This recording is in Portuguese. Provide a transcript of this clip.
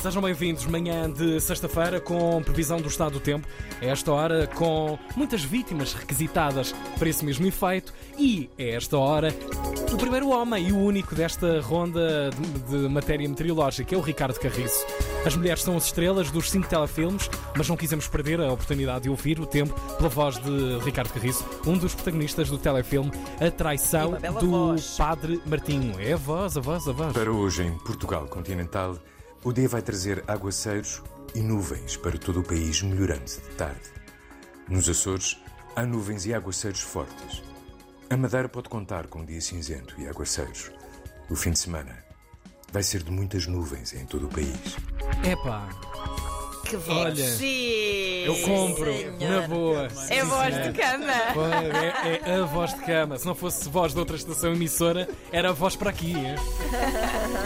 Sejam bem-vindos, manhã de sexta-feira, com previsão do estado do tempo. A esta hora, com muitas vítimas requisitadas para esse mesmo efeito. E, a esta hora, o primeiro homem e o único desta ronda de, de matéria meteorológica é o Ricardo Carriço. As mulheres são as estrelas dos cinco telefilmes, mas não quisemos perder a oportunidade de ouvir o tempo pela voz de Ricardo Carriço, um dos protagonistas do telefilme A Traição do voz. Padre Martinho. É a voz, a voz, a voz. Para hoje, em Portugal continental, o dia vai trazer aguaceiros e nuvens para todo o país, melhorando-se de tarde. Nos Açores, há nuvens e aguaceiros fortes. A Madeira pode contar com um dia cinzento e aguaceiros. O fim de semana vai ser de muitas nuvens em todo o país. Epá, Que Olha, Sim, eu compro, senhor. na boa. É Sim, voz de cama. É, é a voz de cama. Se não fosse voz de outra estação emissora, era a voz para aqui. é?